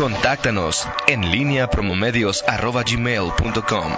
Contáctanos en línea promomedios.com.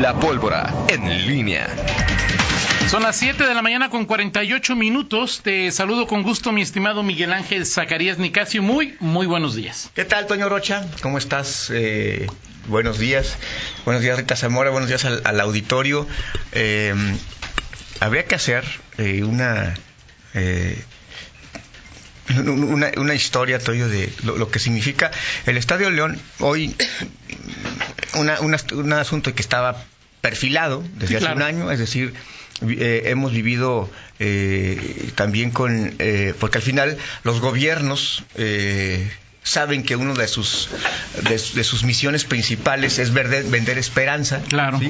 La pólvora en línea. Son las 7 de la mañana con 48 minutos. Te saludo con gusto, mi estimado Miguel Ángel Zacarías Nicasio. Muy, muy buenos días. ¿Qué tal, Toño Rocha? ¿Cómo estás? Eh, buenos días. Buenos días, Rita Zamora. Buenos días al, auditorio. Eh, habría que hacer eh, una una, una historia, Toyo, de lo, que significa el Estadio León. Hoy, una, un asunto que estaba perfilado desde hace un año, es decir, eh, hemos vivido eh, también con, eh, porque al final los gobiernos saben que una de sus de, sus misiones principales es vender, vender esperanza. Claro.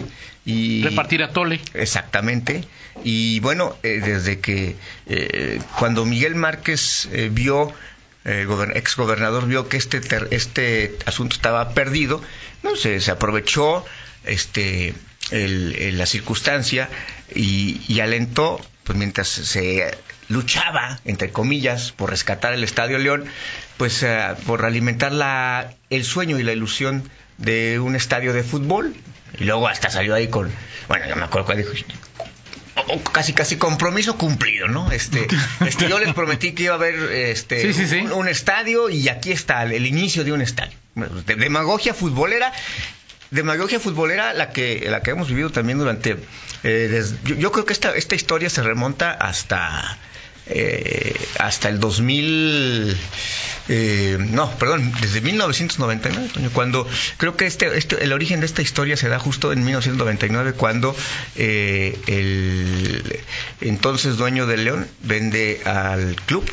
Y, Repartir a tole. Exactamente. Y bueno, eh, desde que eh, cuando Miguel Márquez eh, vio, el ex gobernador vio que este, este asunto estaba perdido, no sé, se aprovechó este la circunstancia y, y alentó, pues mientras se luchaba, entre comillas, por rescatar el Estadio León, pues eh, por alimentar la, el sueño y la ilusión de un estadio de fútbol. Y luego hasta salió ahí con, bueno, yo me acuerdo cuando dijo, casi casi compromiso cumplido, ¿no? Este, este, yo les prometí que iba a haber este Un, estadio y aquí está el, inicio de un estadio. demagogia futbolera, demagogia futbolera la que la que hemos vivido también durante eh, yo, yo, creo que esta esta historia se remonta hasta eh, hasta el 2000, eh, no, perdón, desde 1999, cuando creo que este, este, el origen de esta historia se da justo en 1999, cuando eh, el entonces dueño de León vende al club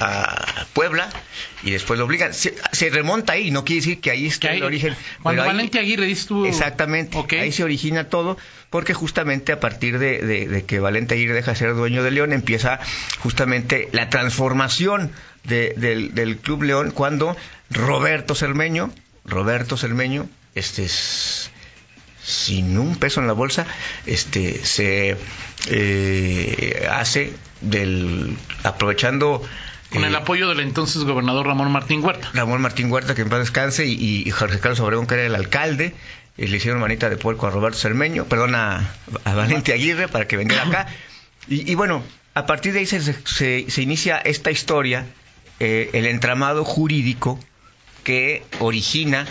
a Puebla y después lo obligan. Se, remonta ahí, no quiere decir que ahí está el origen. Cuando Valente Aguirre dice tú... Exactamente, ahí se origina todo, porque justamente a partir de, que Valente Aguirre deja de ser dueño de León, empieza justamente la transformación del, Club León cuando Roberto Cermeño, Roberto Cermeño, este es sin un peso en la bolsa, este se eh, hace del aprovechando con el eh, apoyo del entonces gobernador Ramón Martín Huerta. Ramón Martín Huerta, que en paz descanse, y, Jorge Carlos Obregón, que era el alcalde, y le hicieron manita de puerco a Roberto Cermeño, perdón, a, Valente Aguirre para que vendiera acá. Y, bueno, a partir de ahí se, se, inicia esta historia, eh, el entramado jurídico que origina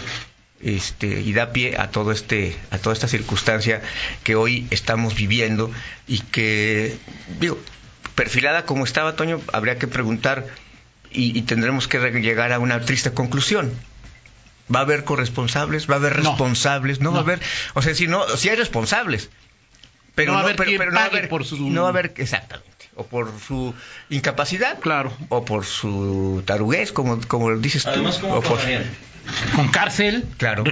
este, y da pie a todo este a toda esta circunstancia que hoy estamos viviendo y que digo perfilada como estaba Toño, habría que preguntar y, tendremos que llegar a una triste conclusión. ¿Va a haber corresponsables? ¿Va a haber responsables? No, va a haber, o sea, si no, si hay responsables, pero no, va a haber, no, haber, por su... no va a haber exactamente o por su incapacidad, claro, o por su taruguez, como como dices tú, o por... con cárcel, claro,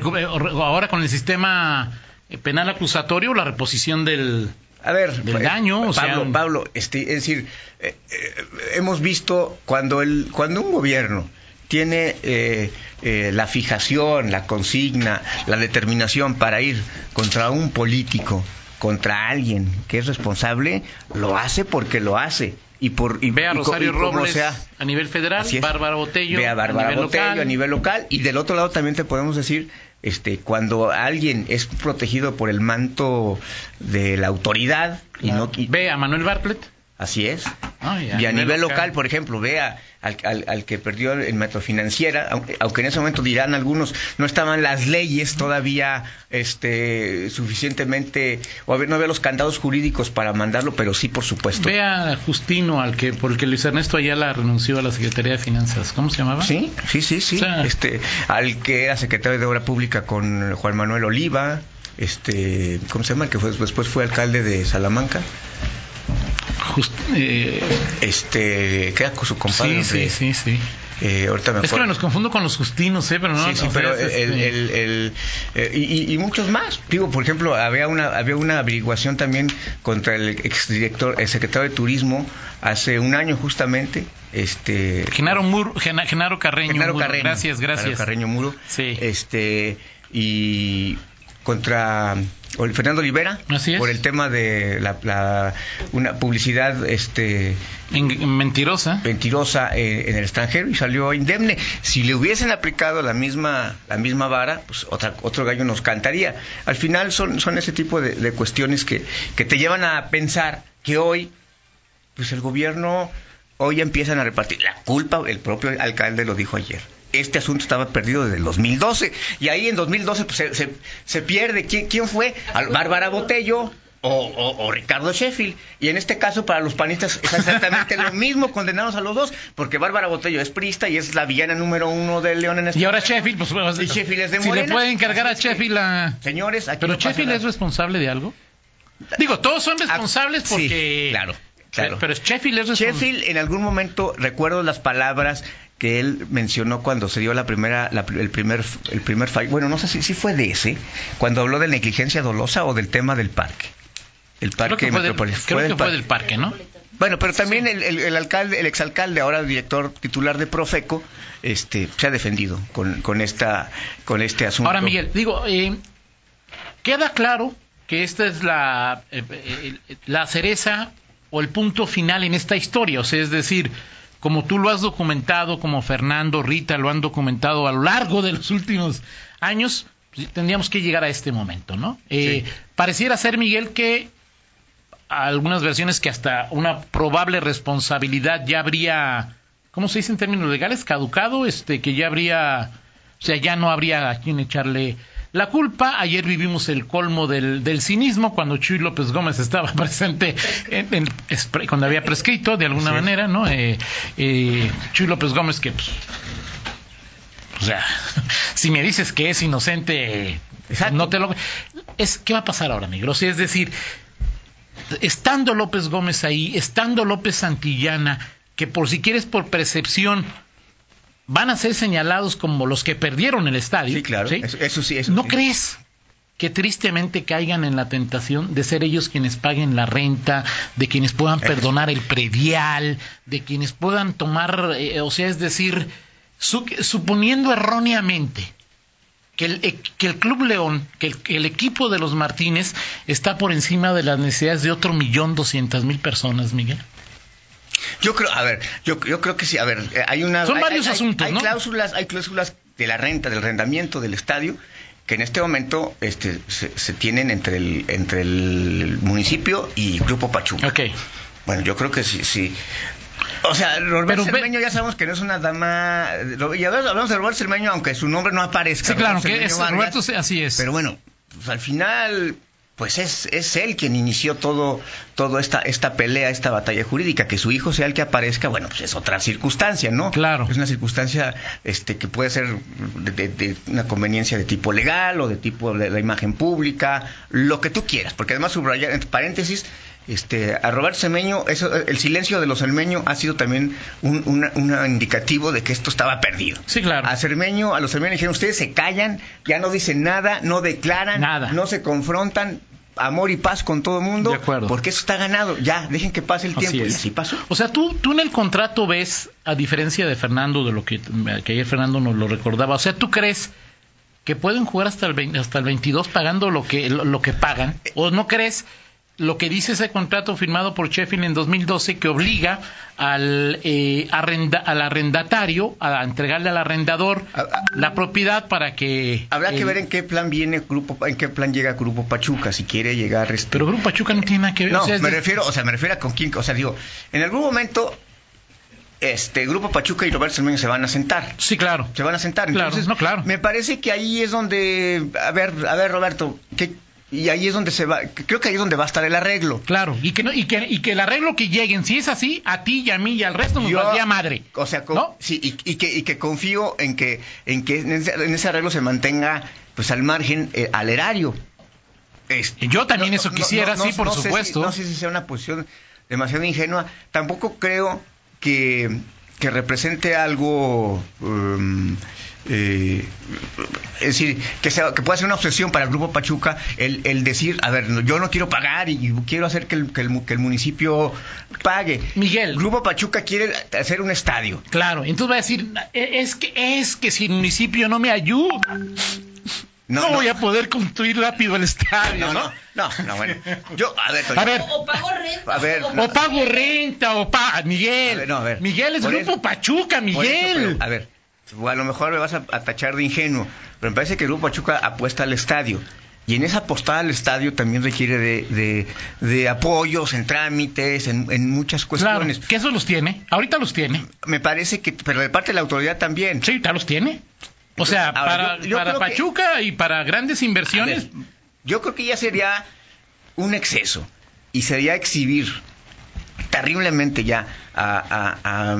ahora con el sistema penal acusatorio, la reposición del a ver, del daño, Pablo, Pablo, este, es decir, eh, eh, hemos visto cuando el, cuando un gobierno tiene eh, la fijación, la consigna, la determinación para ir contra un político, contra alguien que es responsable, lo hace porque lo hace. Y por y, ve a Rosario Robles a nivel federal, Bárbara Botello, a Bárbara Botello a nivel local. Y del otro lado también te podemos decir este, cuando alguien es protegido por el manto de la autoridad y no ve a Manuel Bartlett así es y a nivel local, por ejemplo vea al, al, que perdió en Metro Financiera, aunque, en ese momento dirán algunos, no estaban las leyes todavía este, suficientemente, o no había los candados jurídicos para mandarlo, pero sí, por supuesto. Vea a Justino, al que, porque Luis Ernesto Ayala renunció a la Secretaría de Finanzas, ¿cómo se llamaba? Sí, sí, sí, sí. este, al que era secretario de Obra Pública con Juan Manuel Oliva, este, ¿cómo se llama? Que fue, después fue alcalde de Salamanca. Eh, este, queda con su compadre. Sí, sí, sí, eh, ahorita me es que me los confundo con los Justinos, ¿eh? Pero no, sí, sí, pero el, este el, eh, y, y, muchos más. Digo, por ejemplo, había una había una averiguación también contra el exdirector, el secretario de Turismo hace un año justamente. Este, Genaro, Muro, Genaro Carreño. Genaro Carreño. Gracias, gracias. Genaro Carreño Muro. Sí. Este, y contra Fernando Olivera, Así es. por el tema de la, la- una publicidad este En- mentirosa. mentirosa eh, en el extranjero y salió indemne. Si le hubiesen aplicado la misma la misma vara, pues otra, otro gallo nos cantaría. Al final son, son ese tipo de, de cuestiones que, que te llevan a pensar que hoy, pues el gobierno, hoy empiezan a repartir la culpa, el propio alcalde lo dijo ayer. Este asunto estaba perdido desde el 2012 y ahí en 2012 pues, se, se, se pierde. ¿Quién, quién fue? Al Bárbara Botello, o, o- o Ricardo Sheffield. Y en este caso, para los panistas es exactamente lo mismo, condenamos a los dos, porque Bárbara Botello es prista y es la villana número uno de León en este Y ahora Sheffield, pues, pues, Y Sheffield es de si le puede encargar a Sheffield a... Señores, aquí Pero no Sheffield es responsable de algo. Digo, todos son responsables Ah, porque... sí, claro, claro. Pero Sheffield es. Sheffield, en algún momento, recuerdo las palabras que él mencionó cuando se dio la primera, la- el primer, el primer fallo. Bueno, no sé si, si fue de ese, cuando habló de negligencia dolosa o del tema del parque. El Creo parque que fue, del, metropolitano. creo que fue del parque, ¿no? Bueno, pero también el, el- el alcalde, el exalcalde, ahora director titular de Profeco, este, se ha defendido con, con esta, con este asunto. Ahora, Miguel, digo, eh, queda claro que esta es la, eh, eh, la cereza o el punto final en esta historia. O sea, es decir, como tú lo has documentado, como Fernando, Rita lo han documentado a lo largo de los últimos años, pues, tendríamos que llegar a este momento, ¿no? Eh, Sí. Pareciera ser, Miguel, que algunas versiones que hasta una probable responsabilidad ya habría, ¿cómo se dice en términos legales? Caducado, este, que ya habría, o sea, ya no habría a quien echarle la culpa. Ayer vivimos el colmo del, del cinismo cuando Chuy López Gómez estaba presente, en- cuando había prescrito de alguna manera, ¿no? Eh, eh, Chuy López Gómez que, pues, o sea, si me dices que es inocente, Exacto. no te lo... Es, ¿Qué va a pasar ahora, Miguel? O sea, es decir, estando López Gómez ahí, estando López Santillana, que por si quieres por percepción van a ser señalados como los que perdieron el estadio. Sí, claro. Eso, eso sí, eso ¿No sí. crees que tristemente caigan en la tentación de ser ellos quienes paguen la renta, de quienes puedan perdonar el predial, de quienes puedan tomar, eh, o sea, es decir, su- suponiendo erróneamente que el, eh, que el Club León, que el, que el equipo de los Martínez está por encima de las necesidades de otro millón doscientas mil personas, Miguel? Yo creo, a ver, yo, yo creo que sí, a ver, eh, hay una... Son hay- varios hay- asuntos, hay ¿no? cláusulas, hay cláusulas de la renta, del arrendamiento del estadio, que en este momento este, se, se tienen entre el, entre el municipio y Grupo Pachuca. Ok. Bueno, yo creo que sí, sí. O sea, ve- Cermeño ya sabemos que no es una dama... Y hablamos hablamos de Roberto Cermeño, aunque su nombre no aparezca. Sí, claro, Roberto que es, Vargas. Roberto, sí, así es. Pero bueno, pues al final, pues es, es él quien inició todo, todo esta, esta pelea, esta batalla jurídica. Que su hijo sea el que aparezca, bueno, pues es otra circunstancia, ¿no? Claro. Es una circunstancia este, que puede ser de, de- de una conveniencia de tipo legal o de tipo de la imagen pública, lo que tú quieras. Porque además, subrayar, entre paréntesis, este, a Roberto Semeño, eso, el silencio de los Cermeño ha sido también un, una- indicativo de que esto estaba perdido. Sí, claro. A Cermeño, a los Cermeño dijeron, ustedes se callan, ya no dicen nada, no declaran, Nada. no se confrontan, amor y paz con todo el mundo, De acuerdo. porque eso está ganado, ya, dejen que pase el Así tiempo, y así pasó. O sea, tú, tú en el contrato ves, a diferencia de Fernando, de lo que, que ayer Fernando nos lo recordaba, o sea, tú crees que pueden jugar hasta el, 20 hasta el 22 pagando lo que, lo, lo que pagan, o no crees lo que dice ese contrato firmado por Sheffield en 2012 que obliga al, eh, arrenda- al arrendatario a entregarle al arrendador la propiedad para que... Habrá que ver en qué plan viene Grupo, en qué plan llega Grupo Pachuca, si quiere llegar este... Pero Grupo Pachuca no tiene nada que ver. No, o sea, es me de- refiero, o sea, me refiero a con quién, o sea, digo, en algún momento, este, Grupo Pachuca y Roberto Cermeño se van a sentar. Sí, claro. Se van a sentar. Claro, Entonces, no, claro. Me parece que ahí es donde, a ver, a ver, Roberto, ¿qué- y ahí es donde se va, creo que ahí es donde va a estar el arreglo. Claro, y que, no, y, que, y que el arreglo que lleguen, si es así, a ti y a mí y al resto nos valdría madre. O sea, con- ¿No? sí, y, y que, y que confío en que, en que en ese, en ese arreglo se mantenga, pues, al margen, eh, al erario. Este, Yo también eso quisiera, sí, por sé si- supuesto. no sé si sea una posición demasiado ingenua. Tampoco creo que, que represente algo. um, eh, es decir, que, sea, que pueda ser una obsesión para el Grupo Pachuca el, el decir, a ver, no, yo no quiero pagar y quiero hacer que el, que el que el municipio pague. Miguel. El Grupo Pachuca quiere hacer un estadio. Claro, entonces va a decir, "E- es que, es que si el municipio no me ayuda, no, voy a poder construir rápido el estadio, ¿no? No, no, no, bueno. Yo, a ver, A ver. O, o pago renta. A ver, o, O pago renta, o pa... Miguel. A ver, no, a ver. Miguel es Por Grupo eso- Pachuca, eso, Miguel. pero, a ver, a lo mejor me vas a, a tachar de ingenuo, pero me parece que el Grupo Pachuca apuesta al estadio. Y en esa apostada al estadio también requiere de, de, de apoyos en trámites, en, en muchas claro, cuestiones. que eso los tiene. Ahorita los tiene. Me parece que, pero de parte de la autoridad también. Sí, ya los tiene. O sea, Ahora, para, yo- yo para que- Pachuca y para grandes inversiones, ver, yo creo que ya sería un exceso y sería exhibir terriblemente ya a- a-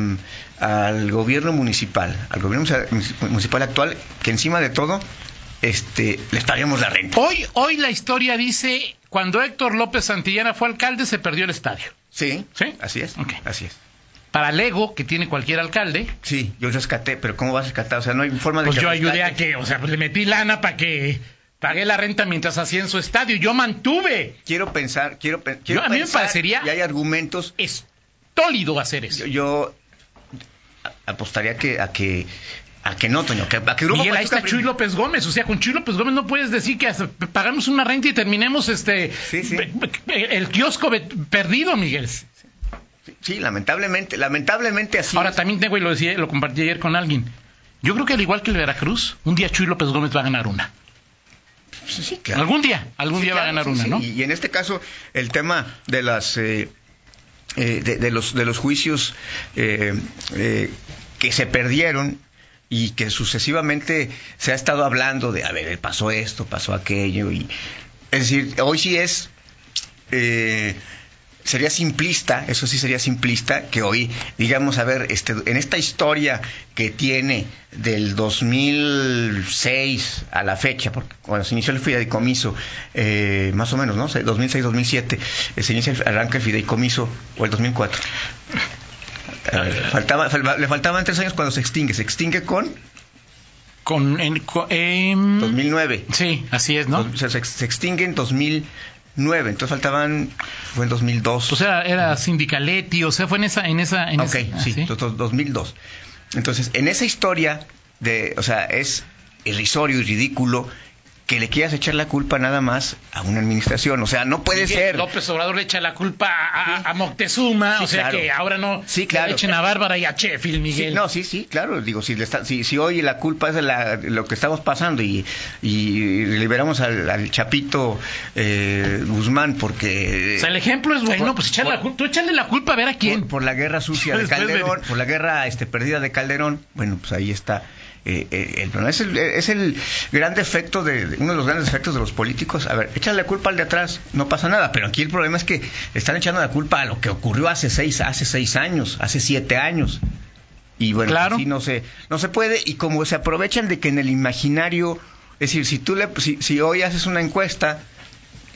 a- al gobierno municipal, al gobierno municipal- actual, que encima de todo este, le paguemos la renta. hoy, hoy la historia dice, cuando Héctor López Santillana fue alcalde, se perdió el estadio. Sí, ¿Sí? así es, así es. Para el ego que tiene cualquier alcalde, Sí, yo rescaté, pero ¿cómo vas a rescatar? O sea, no hay forma de pues que yo ayudé a que, o sea, pues le metí lana para que pagué la renta mientras hacían su estadio. Yo mantuve. Quiero pensar, quiero, quiero Yo- a mí me parecería- y hay argumentos Estólido hacer eso. yo, yo a- apostaría que a que a que no, Toño, que, a que Miguel, ahí está Chuy López Gómez. O sea, con Chuy López Gómez no puedes decir que pagamos una renta y terminemos este Sí, sí. el kiosco perdido, Miguel. Sí, lamentablemente, lamentablemente así. Ahora es. también tengo y lo decía, lo compartí ayer con alguien. Yo creo que al igual que el Veracruz, un día Chuy López Gómez va a ganar una. Sí, sí, claro. Algún día, algún Sí, día va a ganar una. ¿no? Y, y en este caso, el tema de las eh, eh, de, de los de los juicios eh, eh, que se perdieron y que sucesivamente se ha estado hablando de, a ver, pasó esto, pasó aquello, y es decir, hoy sí es eh, sería simplista, eso sí sería simplista, que hoy, digamos, a ver, este, en esta historia que tiene del 2006 a la fecha, porque cuando se inició el fideicomiso, eh, más o menos, ¿no? 2006-2007, eh, se inicia el, arranca el fideicomiso, o el 2004. A ver, faltaba, fal- le faltaban tres años cuando se extingue, se extingue con Con, en- co- em, 2009. Sí, así es, ¿no? Se, se extingue en 2009, entonces faltaban, fue en 2002. O sea, era Sindicaletti, o sea, fue en esa, en esa, en Ok, esa- sí, ¿ah, do- do- 2002. Entonces, en esa historia de, o sea, es irrisorio y ridículo que le quieras echar la culpa nada más a una administración. O sea, no puede Miguel ser. López Obrador le echa la culpa a, a- a Moctezuma, Sí, o sea claro. que ahora no Sí, claro. le echen a Bárbara y a Sheffield, Sí, Miguel. no, sí, sí, claro. Digo, si, le está- si, si hoy la culpa es de la- lo que estamos pasando y, y liberamos al, al Chapito eh, Guzmán porque... O sea, el ejemplo es bueno, Por- pues echarle la culpa, tú échale la culpa a ver a quién. Por, por la guerra sucia de- Calderón, por la guerra este, perdida de Calderón, bueno, pues ahí está. Eh, eh, el problema es el, es el gran defecto de, uno de los grandes defectos de los políticos. A ver, échale la culpa al de atrás, no pasa nada. Pero aquí el problema es que están echando la culpa a lo que ocurrió hace seis, hace seis años, hace siete años. Y bueno, Claro. así no se, no se puede. Y como se aprovechan de que en el imaginario, es decir, si tú le, si, si hoy haces una encuesta,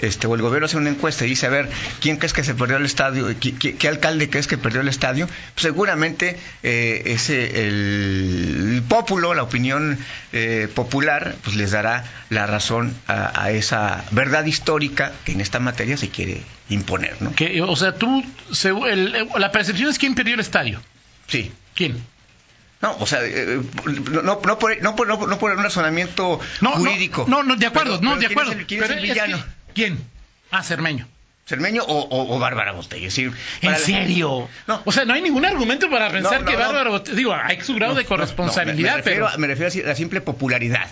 este, o el gobierno hace una encuesta y dice, a ver, ¿quién crees que se perdió el estadio? ¿Qué, qué- qué alcalde crees que perdió el estadio? Pues seguramente eh, ese, el, el pópulo, la opinión eh, popular, pues les dará la razón a, a esa verdad histórica que en esta materia se quiere imponer, ¿no? Que, o sea, tú, se- el- la percepción es quién perdió el estadio. Sí. ¿Quién? No, o sea, eh, no, no, no por, no, por, no, por- no por un razonamiento No, jurídico. No, no, de acuerdo, Pero- no, pero de ¿quién es acuerdo. el- ¿Quién es el es que- villano? ¿Quién? Ah, Cermeño. ¿Cermeño o, o, o Bárbara? Es decir, ¿En serio? No. O sea, no hay ningún argumento para pensar No, que no. Bárbara Botella- Digo, hay su grado de corresponsabilidad, me, me refiero, pero... a- me refiero a la simple popularidad.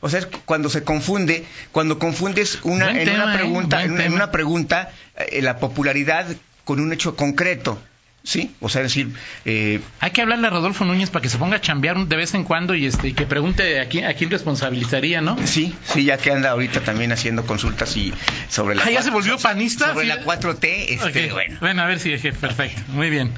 O sea, es cuando se confunde, cuando confundes una, Buen en, tema, una ¿eh? pregunta, en, una, en una pregunta, eh, la popularidad con un hecho concreto. ¿Sí? O sea, es decir, eh, Hay que hablarle a Rodolfo Núñez para que se ponga a chambear de vez en cuando y este y que pregunte a quién, a quién responsabilizaría, ¿no? sí, sí, ya que anda ahorita también haciendo consultas y sobre la Ah, ¿ya se volvió panista? Sobre Sí. la 4T, este, Ok, bueno. a ver si jefe, perfecto, muy bien.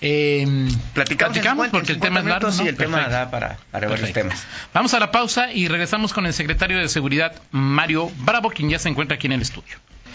Eh, Platicamos, en 50, porque el 50 tema es largo, y el tema da para, para varios temas. Vamos a la pausa y regresamos con el secretario de Seguridad, Mario Bravo, quien ya se encuentra aquí en el estudio.